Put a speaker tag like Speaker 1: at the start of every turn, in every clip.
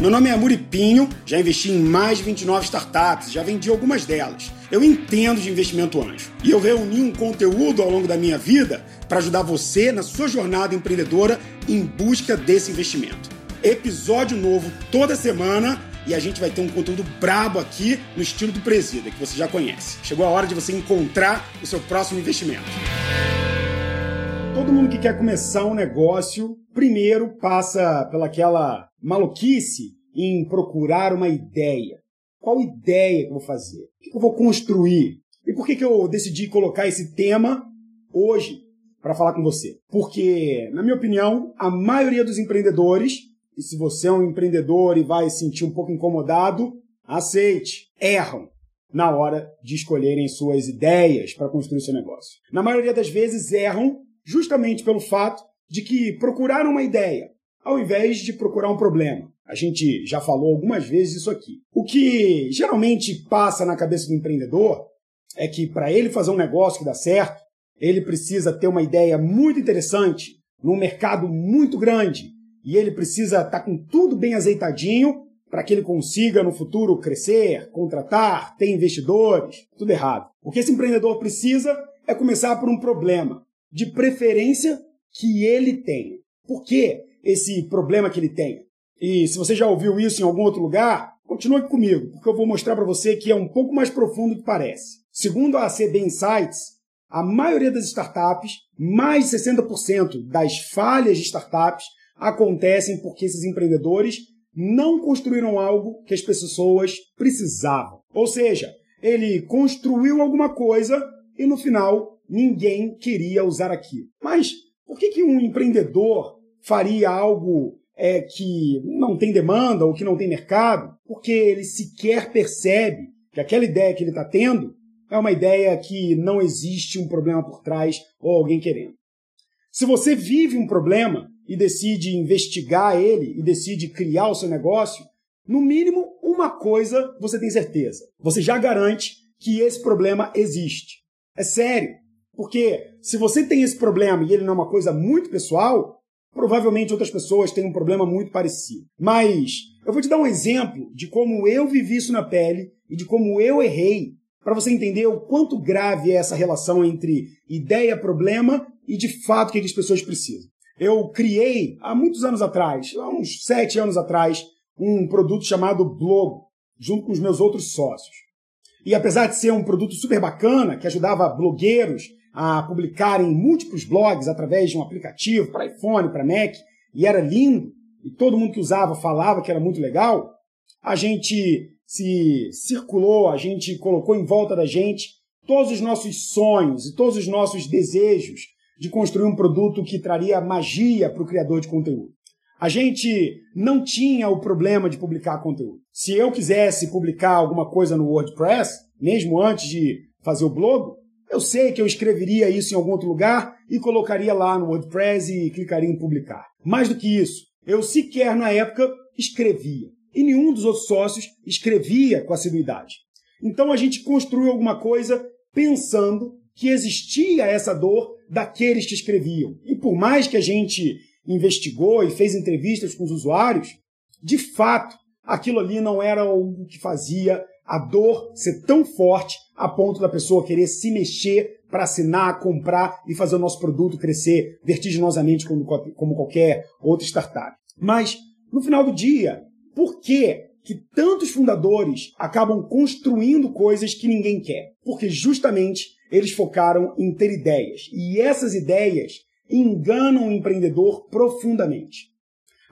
Speaker 1: Meu nome é Muripinho, já investi em mais de 29 startups, já vendi algumas delas. Eu entendo de investimento anjo e eu reuni um conteúdo ao longo da minha vida para ajudar você na sua jornada empreendedora em busca desse investimento. Episódio novo toda semana e a gente vai ter um conteúdo brabo aqui no estilo do Presida, que você já conhece. Chegou a hora de você encontrar o seu próximo investimento. Todo mundo que quer começar um negócio, primeiro passa pelaquela maluquice em procurar uma ideia. Qual ideia que eu vou fazer? O que eu vou construir? E por que, que eu decidi colocar esse tema hoje para falar com você? Porque, na minha opinião, a maioria dos empreendedores, e se você é um empreendedor e vai se sentir um pouco incomodado, aceite, erram na hora de escolherem suas ideias para construir seu negócio. Na maioria das vezes erram justamente pelo fato de que procuraram uma ideia ao invés de procurar um problema. A gente já falou algumas vezes isso aqui. O que geralmente passa na cabeça do empreendedor é que para ele fazer um negócio que dá certo, ele precisa ter uma ideia muito interessante, num mercado muito grande, e ele precisa estar tá com tudo bem azeitadinho para que ele consiga no futuro crescer, contratar, ter investidores. Tudo errado. O que esse empreendedor precisa é começar por um problema, de preferência que ele tenha. Por que esse problema que ele tenha? E se você já ouviu isso em algum outro lugar, continue comigo, porque eu vou mostrar para você que é um pouco mais profundo do que parece. Segundo a ACB Insights, a maioria das startups, mais de 60% das falhas de startups, acontecem porque esses empreendedores não construíram algo que as pessoas precisavam. Ou seja, ele construiu alguma coisa e no final ninguém queria usar aquilo. Mas por que, que um empreendedor faria algo é, que não tem demanda ou que não tem mercado? Porque ele sequer percebe que aquela ideia que ele está tendo é uma ideia que não existe um problema por trás ou alguém querendo. Se você vive um problema e decide investigar ele e decide criar o seu negócio, no mínimo uma coisa você tem certeza: você já garante que esse problema existe. É sério. Porque se você tem esse problema e ele não é uma coisa muito pessoal, provavelmente outras pessoas têm um problema muito parecido. Mas eu vou te dar um exemplo de como eu vivi isso na pele e de como eu errei, para você entender o quanto grave é essa relação entre ideia-problema e de fato o que as pessoas precisam. Eu criei, há muitos anos atrás, há uns sete anos atrás, um produto chamado Blog, junto com os meus outros sócios. E apesar de ser um produto super bacana, que ajudava blogueiros a publicarem múltiplos blogs através de um aplicativo para iPhone, para Mac, e era lindo, e todo mundo que usava falava que era muito legal, a gente se circulou, a gente colocou em volta da gente todos os nossos sonhos e todos os nossos desejos de construir um produto que traria magia para o criador de conteúdo. A gente não tinha o problema de publicar conteúdo. Se eu quisesse publicar alguma coisa no WordPress, mesmo antes de fazer o blog, eu sei que eu escreveria isso em algum outro lugar e colocaria lá no WordPress e clicaria em publicar. Mais do que isso, eu sequer na época escrevia. E nenhum dos outros sócios escrevia com assiduidade. Então a gente construiu alguma coisa pensando que existia essa dor daqueles que escreviam. E por mais que a gente investigou e fez entrevistas com os usuários, de fato, aquilo ali não era algo que fazia a dor ser tão forte a ponto da pessoa querer se mexer para assinar, comprar e fazer o nosso produto crescer vertiginosamente como, como qualquer outra startup. Mas, no final do dia, por que, que tantos fundadores acabam construindo coisas que ninguém quer? Porque justamente eles focaram em ter ideias. E essas ideias enganam o empreendedor profundamente.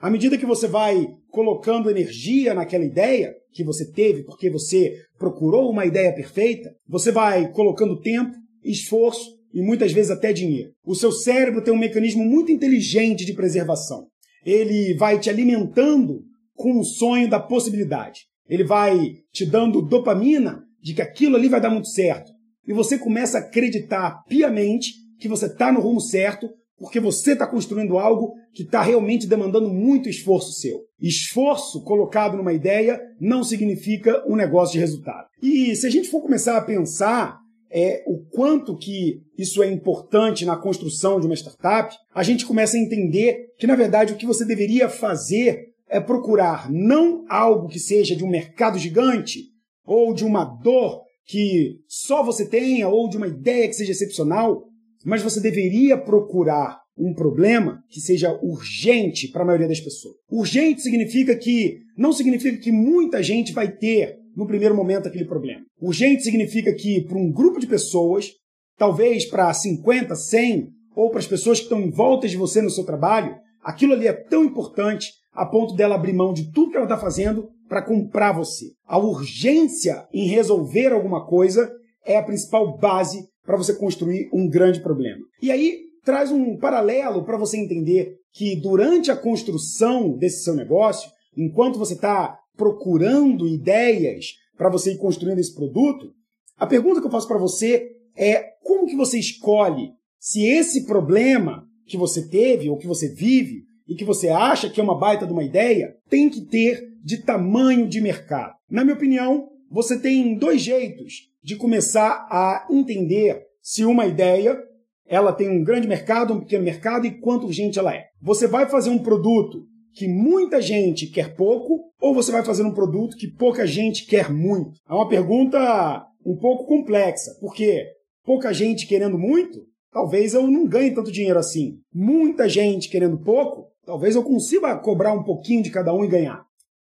Speaker 1: À medida que você vai colocando energia naquela ideia que você teve, porque você procurou uma ideia perfeita, você vai colocando tempo, esforço e muitas vezes até dinheiro. O seu cérebro tem um mecanismo muito inteligente de preservação. Ele vai te alimentando com o sonho da possibilidade. Ele vai te dando dopamina de que aquilo ali vai dar muito certo. E você começa a acreditar piamente que você está no rumo certo, porque você está construindo algo que está realmente demandando muito esforço seu. Esforço colocado numa ideia não significa um negócio de resultado. E se a gente for começar a pensar é, o quanto que isso é importante na construção de uma startup, a gente começa a entender que, na verdade, o que você deveria fazer é procurar não algo que seja de um mercado gigante ou de uma dor que só você tenha ou de uma ideia que seja excepcional, mas você deveria procurar um problema que seja urgente para a maioria das pessoas. Urgente significa que não significa que muita gente vai ter no primeiro momento aquele problema. Urgente significa que para um grupo de pessoas, talvez para 50, 100 ou para as pessoas que estão em volta de você no seu trabalho, aquilo ali é tão importante a ponto dela abrir mão de tudo que ela está fazendo para comprar você. A urgência em resolver alguma coisa é a principal base para você construir um grande problema. E aí traz um paralelo para você entender que durante a construção desse seu negócio, enquanto você está procurando ideias para você ir construindo esse produto, a pergunta que eu faço para você é como que você escolhe se esse problema que você teve ou que você vive e que você acha que é uma baita de uma ideia tem que ter de tamanho de mercado. Na minha opinião, você tem dois jeitos de começar a entender se uma ideia ela tem um grande mercado, um pequeno mercado e quanto urgente ela é. Você vai fazer um produto que muita gente quer pouco ou você vai fazer um produto que pouca gente quer muito? É uma pergunta um pouco complexa, porque pouca gente querendo muito, talvez eu não ganhe tanto dinheiro assim. Muita gente querendo pouco, talvez eu consiga cobrar um pouquinho de cada um e ganhar.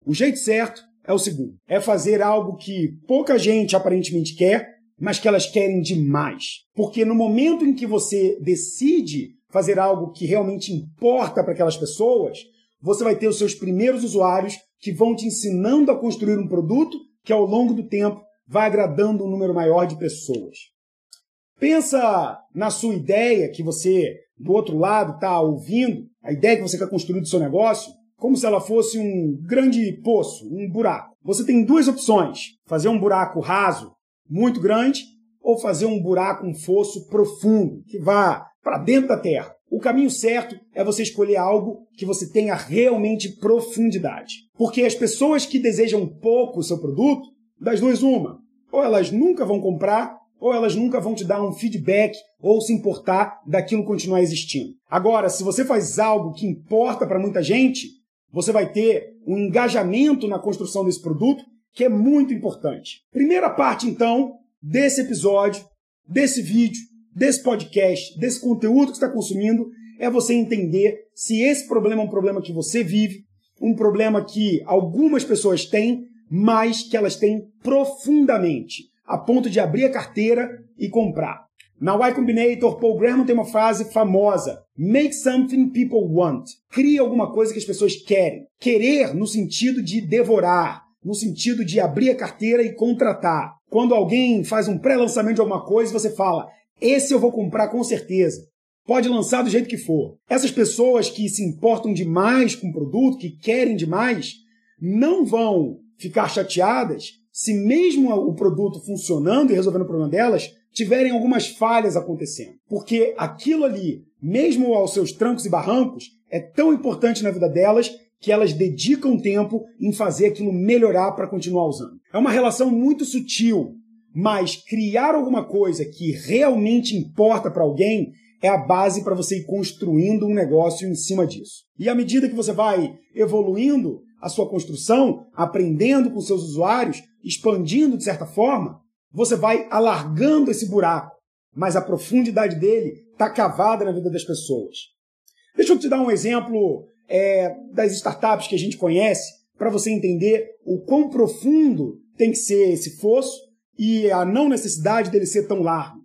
Speaker 1: O jeito certo é o segundo: é fazer algo que pouca gente aparentemente quer, mas que elas querem demais. Porque no momento em que você decide fazer algo que realmente importa para aquelas pessoas, você vai ter os seus primeiros usuários que vão te ensinando a construir um produto que ao longo do tempo vai agradando um número maior de pessoas. Pensa na sua ideia que você, do outro lado, está ouvindo, a ideia que você quer construir do seu negócio, como se ela fosse um grande poço, um buraco. Você tem duas opções: fazer um buraco raso, muito grande, ou fazer um buraco, um fosso profundo, que vá para dentro da terra. O caminho certo é você escolher algo que você tenha realmente profundidade. Porque as pessoas que desejam pouco o seu produto, das duas uma, ou elas nunca vão comprar, ou elas nunca vão te dar um feedback ou se importar daquilo continuar existindo. Agora, se você faz algo que importa para muita gente, você vai ter um engajamento na construção desse produto que é muito importante. Primeira parte, então, desse episódio, desse vídeo, desse podcast, desse conteúdo que está consumindo, é você entender se esse problema é um problema que você vive, um problema que algumas pessoas têm, mas que elas têm profundamente, a ponto de abrir a carteira e comprar. Na Y Combinator, Paul Graham tem uma frase famosa: Make something people want. Crie alguma coisa que as pessoas querem. Querer no sentido de devorar, no sentido de abrir a carteira e contratar. Quando alguém faz um pré-lançamento de alguma coisa, você fala: Esse eu vou comprar com certeza. Pode lançar do jeito que for. Essas pessoas que se importam demais com o produto, que querem demais, não vão ficar chateadas se mesmo o produto funcionando e resolvendo o problema delas, tiverem algumas falhas acontecendo. Porque aquilo ali, mesmo aos seus trancos e barrancos, é tão importante na vida delas que elas dedicam tempo em fazer aquilo melhorar para continuar usando. É uma relação muito sutil, mas criar alguma coisa que realmente importa para alguém é a base para você ir construindo um negócio em cima disso. E à medida que você vai evoluindo a sua construção, aprendendo com seus usuários, expandindo de certa forma, você vai alargando esse buraco, mas a profundidade dele está cavada na vida das pessoas. Deixa eu te dar um exemplo é, das startups que a gente conhece para você entender o quão profundo tem que ser esse fosso e a não necessidade dele ser tão largo.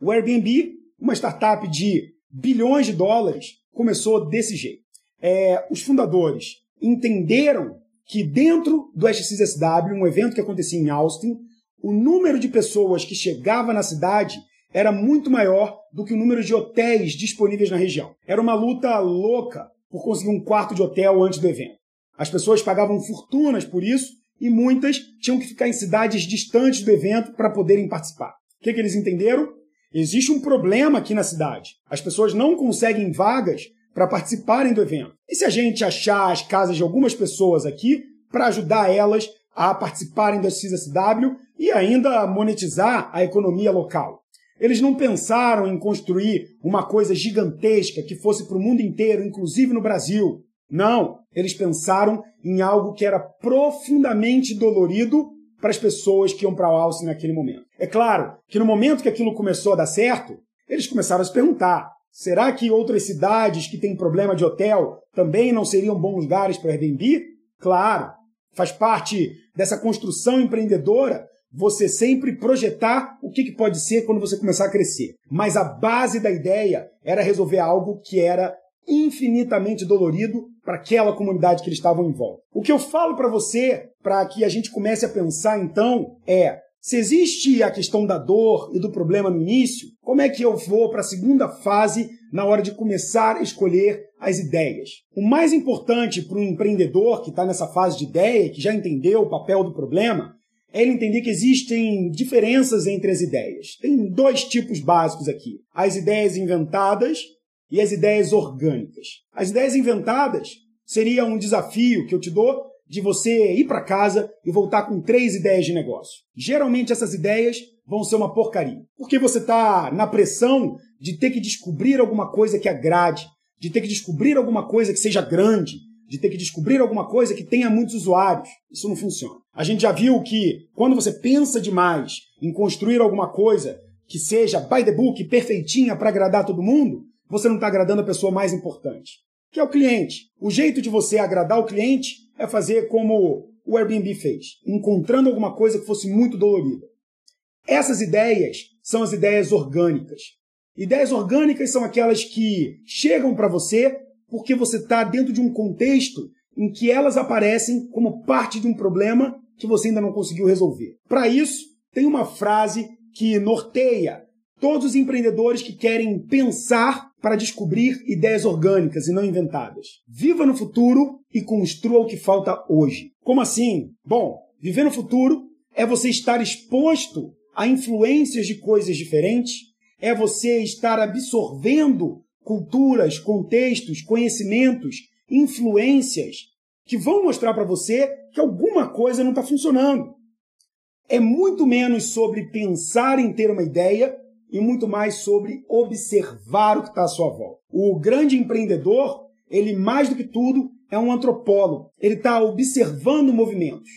Speaker 1: O Airbnb, uma startup de bilhões de dólares, começou desse jeito. É, os fundadores entenderam que dentro do SXSW, um evento que acontecia em Austin, o número de pessoas que chegava na cidade era muito maior do que o número de hotéis disponíveis na região. Era uma luta louca por conseguir um quarto de hotel antes do evento. As pessoas pagavam fortunas por isso e muitas tinham que ficar em cidades distantes do evento para poderem participar. O que, que eles entenderam? Existe um problema aqui na cidade. As pessoas não conseguem vagas para participarem do evento. E se a gente achar as casas de algumas pessoas aqui para ajudar elas a participarem do XSW e ainda monetizar a economia local. Eles não pensaram em construir uma coisa gigantesca que fosse para o mundo inteiro, inclusive no Brasil. Não, eles pensaram em algo que era profundamente dolorido para as pessoas que iam para o Alce naquele momento. É claro que no momento que aquilo começou a dar certo, eles começaram a se perguntar: será que outras cidades que têm problema de hotel também não seriam bons lugares para Airbnb? Claro, faz parte dessa construção empreendedora você sempre projetar o que, que pode ser quando você começar a crescer. Mas a base da ideia era resolver algo que era infinitamente dolorido para aquela comunidade que eles estavam em volta. O que eu falo para você, para que a gente comece a pensar então, é se existe a questão da dor e do problema no início, como é que eu vou para a segunda fase na hora de começar a escolher as ideias? O mais importante para um empreendedor que está nessa fase de ideia, que já entendeu o papel do problema, é ele entender que existem diferenças entre as ideias. Tem dois tipos básicos aqui: as ideias inventadas e as ideias orgânicas. As ideias inventadas seria um desafio que eu te dou de você ir para casa e voltar com três ideias de negócio. Geralmente essas ideias vão ser uma porcaria, porque você está na pressão de ter que descobrir alguma coisa que agrade, de ter que descobrir alguma coisa que seja grande, de ter que descobrir alguma coisa que tenha muitos usuários. Isso não funciona. A gente já viu que quando você pensa demais em construir alguma coisa que seja by the book, perfeitinha para agradar todo mundo, você não está agradando a pessoa mais importante, que é o cliente. O jeito de você agradar o cliente é fazer como o Airbnb fez, encontrando alguma coisa que fosse muito dolorida. Essas ideias são as ideias orgânicas. Ideias orgânicas são aquelas que chegam para você porque você está dentro de um contexto em que elas aparecem como parte de um problema que você ainda não conseguiu resolver. Para isso, tem uma frase que norteia todos os empreendedores que querem pensar para descobrir ideias orgânicas e não inventadas. Viva no futuro e construa o que falta hoje. Como assim? Bom, viver no futuro é você estar exposto a influências de coisas diferentes, é você estar absorvendo culturas, contextos, conhecimentos, influências que vão mostrar para você que alguma coisa não está funcionando. É muito menos sobre pensar em ter uma ideia e muito mais sobre observar o que está à sua volta. O grande empreendedor, ele mais do que tudo é um antropólogo. Ele está observando movimentos.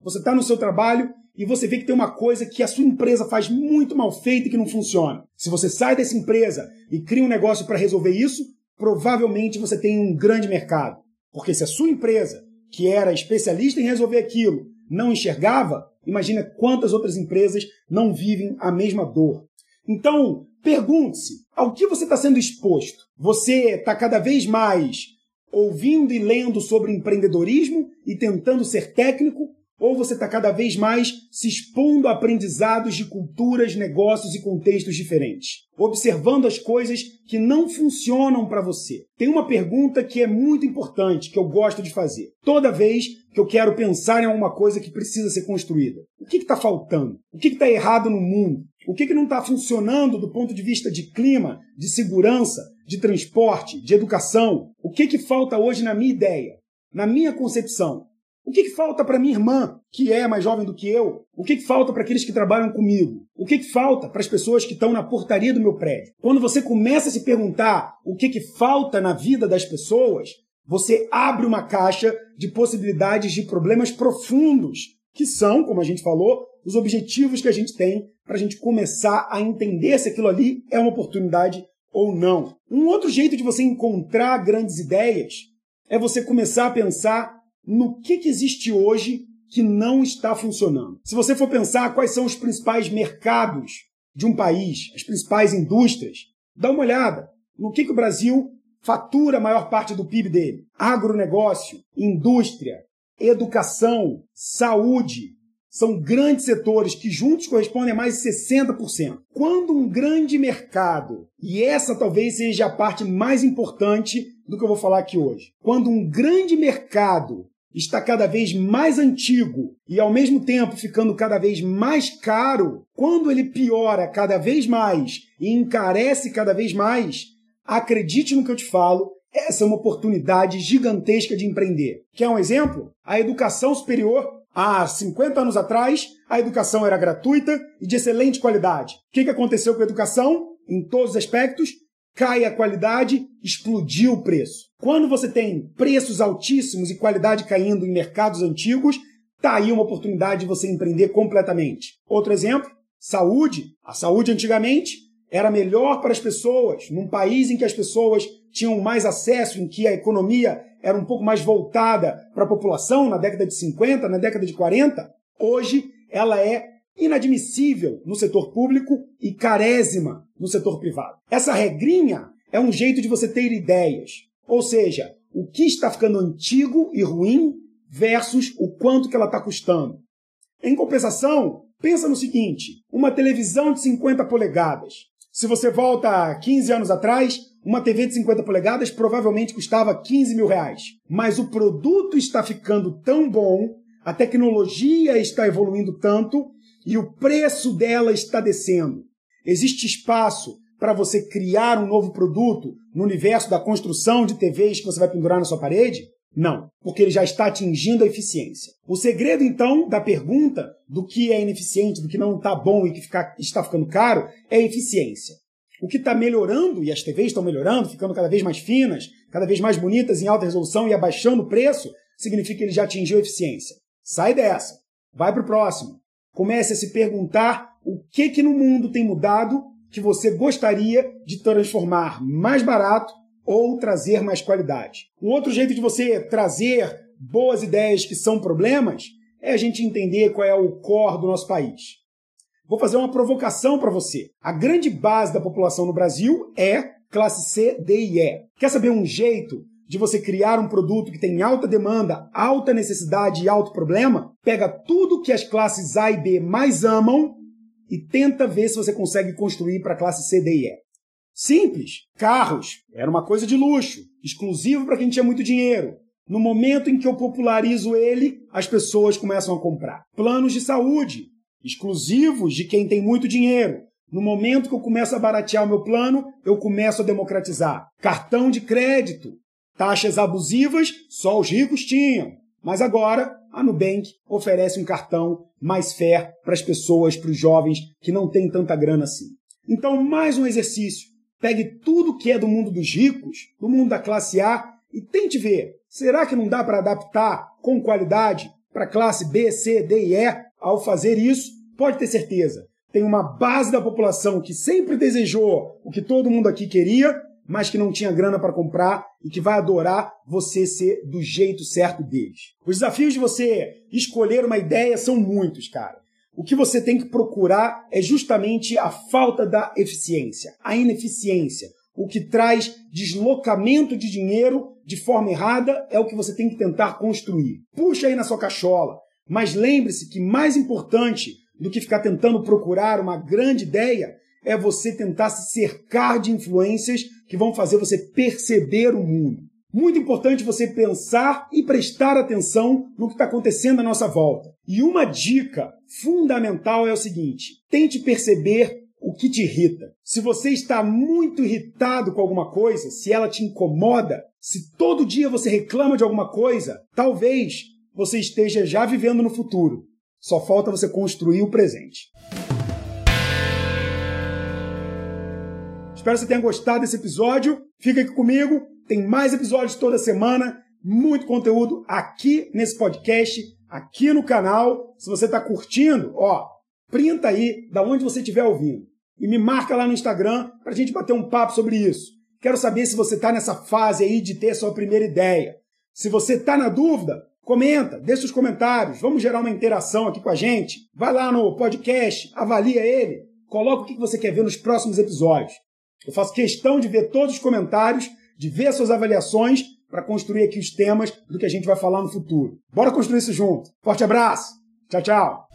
Speaker 1: Você está no seu trabalho e você vê que tem uma coisa que a sua empresa faz muito mal feita e que não funciona. Se você sai dessa empresa e cria um negócio para resolver isso, provavelmente você tem um grande mercado. Porque se a sua empresa, que era especialista em resolver aquilo, não enxergava, imagina quantas outras empresas não vivem a mesma dor. Então, pergunte-se: ao que você está sendo exposto? Você está cada vez mais ouvindo e lendo sobre empreendedorismo e tentando ser técnico? Ou você está cada vez mais se expondo a aprendizados de culturas, negócios e contextos diferentes, observando as coisas que não funcionam para você? Tem uma pergunta que é muito importante, que eu gosto de fazer. Toda vez que eu quero pensar em alguma coisa que precisa ser construída, o que está faltando? O que está errado no mundo? O que, que não está funcionando do ponto de vista de clima, de segurança, de transporte, de educação? O que, que falta hoje na minha ideia, na minha concepção? O que, que falta para minha irmã, que é mais jovem do que eu? O que, que falta para aqueles que trabalham comigo? O que, que falta para as pessoas que estão na portaria do meu prédio? Quando você começa a se perguntar o que, que falta na vida das pessoas, você abre uma caixa de possibilidades de problemas profundos, que são, como a gente falou, os objetivos que a gente tem para a gente começar a entender se aquilo ali é uma oportunidade ou não. Um outro jeito de você encontrar grandes ideias é você começar a pensar no que, que existe hoje que não está funcionando. Se você for pensar quais são os principais mercados de um país, as principais indústrias, dá uma olhada no que, que o Brasil fatura a maior parte do PIB dele. Agronegócio, indústria, educação, saúde, são grandes setores que juntos correspondem a mais de 60%. Quando um grande mercado, e essa talvez seja a parte mais importante do que eu vou falar aqui hoje, quando um grande mercado está cada vez mais antigo e ao mesmo tempo ficando cada vez mais caro, quando ele piora cada vez mais e encarece cada vez mais, acredite no que eu te falo, essa é uma oportunidade gigantesca de empreender. Quer um exemplo? A educação superior Há 50 anos atrás, a educação era gratuita e de excelente qualidade. O que aconteceu com a educação? Em todos os aspectos, cai a qualidade, explodiu o preço. Quando você tem preços altíssimos e qualidade caindo em mercados antigos, tá aí uma oportunidade de você empreender completamente. Outro exemplo, saúde. A saúde antigamente era melhor para as pessoas, num país em que as pessoas tinham mais acesso, em que a economia era um pouco mais voltada para a população, na década de 50, na década de 40, hoje ela é inadmissível no setor público e carésima no setor privado. Essa regrinha é um jeito de você ter ideias, ou seja, o que está ficando antigo e ruim versus o quanto que ela está custando. Em compensação, pensa no seguinte: uma televisão de 50 polegadas. Se você volta 15 anos atrás, uma TV de 50 polegadas provavelmente custava 15 mil reais. Mas o produto está ficando tão bom, a tecnologia está evoluindo tanto e o preço dela está descendo. Existe espaço para você criar um novo produto no universo da construção de TVs que você vai pendurar na sua parede? Não, porque ele já está atingindo a eficiência. O segredo, então, da pergunta do que é ineficiente, do que não está bom e que fica, está ficando caro, é a eficiência. O que está melhorando, e as TVs estão melhorando, ficando cada vez mais finas, cada vez mais bonitas em alta resolução e abaixando o preço, significa que ele já atingiu a eficiência. Sai dessa. Vai para o próximo. Comece a se perguntar o que, que no mundo tem mudado que você gostaria de transformar mais barato ou trazer mais qualidade. Um outro jeito de você trazer boas ideias que são problemas é a gente entender qual é o core do nosso país. Vou fazer uma provocação para você. A grande base da população no Brasil é classe C, D e E. Quer saber um jeito de você criar um produto que tem alta demanda, alta necessidade e alto problema? Pega tudo que as classes A e B mais amam e tenta ver se você consegue construir para a classe C, D e E. Simples. Carros. Era uma coisa de luxo, exclusivo para quem tinha muito dinheiro. No momento em que eu popularizo ele, as pessoas começam a comprar. Planos de saúde, exclusivos de quem tem muito dinheiro. No momento que eu começo a baratear o meu plano, eu começo a democratizar. Cartão de crédito, taxas abusivas, só os ricos tinham. Mas agora a Nubank oferece um cartão mais fair para as pessoas, para os jovens que não têm tanta grana assim. Então, mais um exercício. Pegue tudo que é do mundo dos ricos, do mundo da classe A, e tente ver, será que não dá para adaptar com qualidade para a classe B, C, D e E? Ao fazer isso, pode ter certeza, tem uma base da população que sempre desejou o que todo mundo aqui queria, mas que não tinha grana para comprar e que vai adorar você ser do jeito certo deles. Os desafios de você escolher uma ideia são muitos, cara. O que você tem que procurar é justamente a falta da eficiência, a ineficiência. O que traz deslocamento de dinheiro de forma errada é o que você tem que tentar construir. Puxa aí na sua cachola, mas lembre-se que mais importante do que ficar tentando procurar uma grande ideia é você tentar se cercar de influências que vão fazer você perceber o mundo. Muito importante você pensar e prestar atenção no que está acontecendo à nossa volta. E uma dica fundamental é o seguinte: tente perceber o que te irrita. Se você está muito irritado com alguma coisa, se ela te incomoda, se todo dia você reclama de alguma coisa, talvez você esteja já vivendo no futuro. Só falta você construir o presente. Espero que você tenha gostado desse episódio. Fica aqui comigo tem mais episódios toda semana, muito conteúdo aqui nesse podcast, aqui no canal. Se você está curtindo, ó, printa aí da onde você estiver ouvindo e me marca lá no Instagram para a gente bater um papo sobre isso. Quero saber se você está nessa fase aí de ter sua primeira ideia. Se você está na dúvida, comenta, deixa os comentários, vamos gerar uma interação aqui com a gente. Vai lá no podcast, avalia ele, coloca o que você quer ver nos próximos episódios. Eu faço questão de ver todos os comentários de ver suas avaliações para construir aqui os temas do que a gente vai falar no futuro. Bora construir isso junto. Forte abraço. Tchau, tchau.